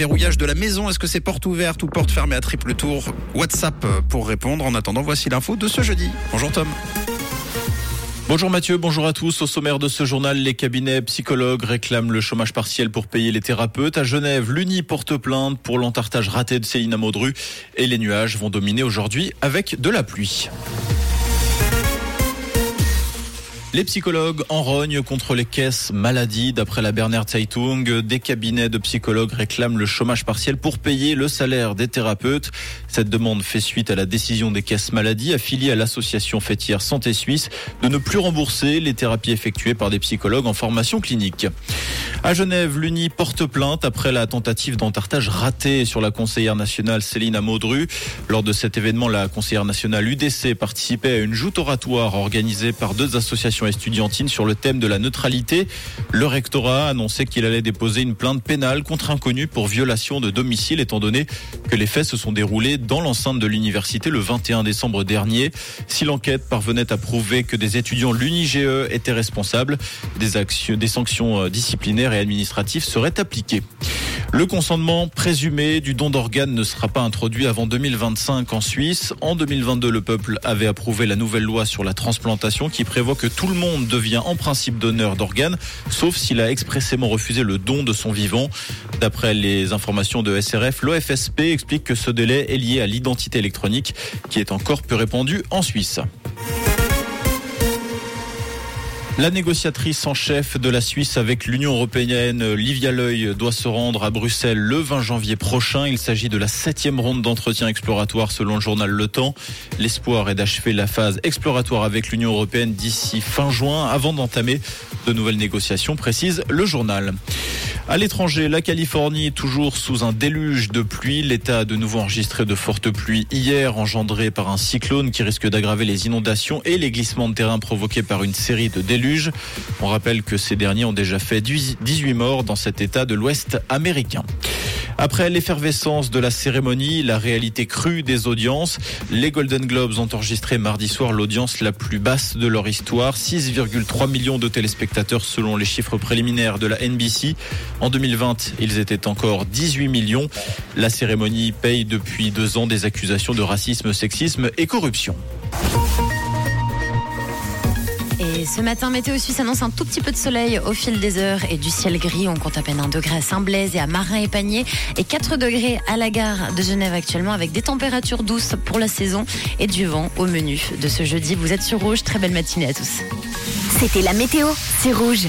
verrouillage de la maison. Est-ce que c'est porte ouverte ou porte fermée à triple tour WhatsApp pour répondre. En attendant, voici l'info de ce jeudi. Bonjour Tom. Bonjour Mathieu, bonjour à tous. Au sommaire de ce journal, les cabinets psychologues réclament le chômage partiel pour payer les thérapeutes. À Genève, l'Uni porte plainte pour l'entartage raté de Céline Maudru et les nuages vont dominer aujourd'hui avec de la pluie. Les psychologues en rogne contre les caisses maladies. D'après la Berner Zeitung, des cabinets de psychologues réclament le chômage partiel pour payer le salaire des thérapeutes. Cette demande fait suite à la décision des caisses maladies affiliées à l'association fêtière Santé Suisse de ne plus rembourser les thérapies effectuées par des psychologues en formation clinique. À Genève, l'UNI porte plainte après la tentative d'entartage ratée sur la conseillère nationale Céline Amaudru. Lors de cet événement, la conseillère nationale UDC participait à une joute oratoire organisée par deux associations estudiantine sur le thème de la neutralité. Le rectorat a annoncé qu'il allait déposer une plainte pénale contre inconnu pour violation de domicile étant donné que les faits se sont déroulés dans l'enceinte de l'université le 21 décembre dernier. Si l'enquête parvenait à prouver que des étudiants de l'UNIGE étaient responsables, des, actions, des sanctions euh, disciplinaires et administratives seraient appliquées. Le consentement présumé du don d'organes ne sera pas introduit avant 2025 en Suisse. En 2022, le peuple avait approuvé la nouvelle loi sur la transplantation qui prévoit que tout le monde devient en principe donneur d'organes, sauf s'il a expressément refusé le don de son vivant. D'après les informations de SRF, l'OFSP explique que ce délai est lié à l'identité électronique qui est encore peu répandue en Suisse. La négociatrice en chef de la Suisse avec l'Union européenne, Livia L'Oeil, doit se rendre à Bruxelles le 20 janvier prochain. Il s'agit de la septième ronde d'entretien exploratoire selon le journal Le Temps. L'espoir est d'achever la phase exploratoire avec l'Union européenne d'ici fin juin avant d'entamer de nouvelles négociations, précise le journal. À l'étranger, la Californie toujours sous un déluge de pluie. L'État a de nouveau enregistré de fortes pluies hier engendrées par un cyclone qui risque d'aggraver les inondations et les glissements de terrain provoqués par une série de déluges. On rappelle que ces derniers ont déjà fait 18 morts dans cet État de l'Ouest américain. Après l'effervescence de la cérémonie, la réalité crue des audiences, les Golden Globes ont enregistré mardi soir l'audience la plus basse de leur histoire, 6,3 millions de téléspectateurs selon les chiffres préliminaires de la NBC. En 2020, ils étaient encore 18 millions. La cérémonie paye depuis deux ans des accusations de racisme, sexisme et corruption. Ce matin, Météo Suisse annonce un tout petit peu de soleil au fil des heures et du ciel gris. On compte à peine un degré à Saint-Blaise et à Marin et Panier et 4 degrés à la gare de Genève actuellement avec des températures douces pour la saison et du vent au menu de ce jeudi. Vous êtes sur Rouge. Très belle matinée à tous. C'était la météo, c'est Rouge.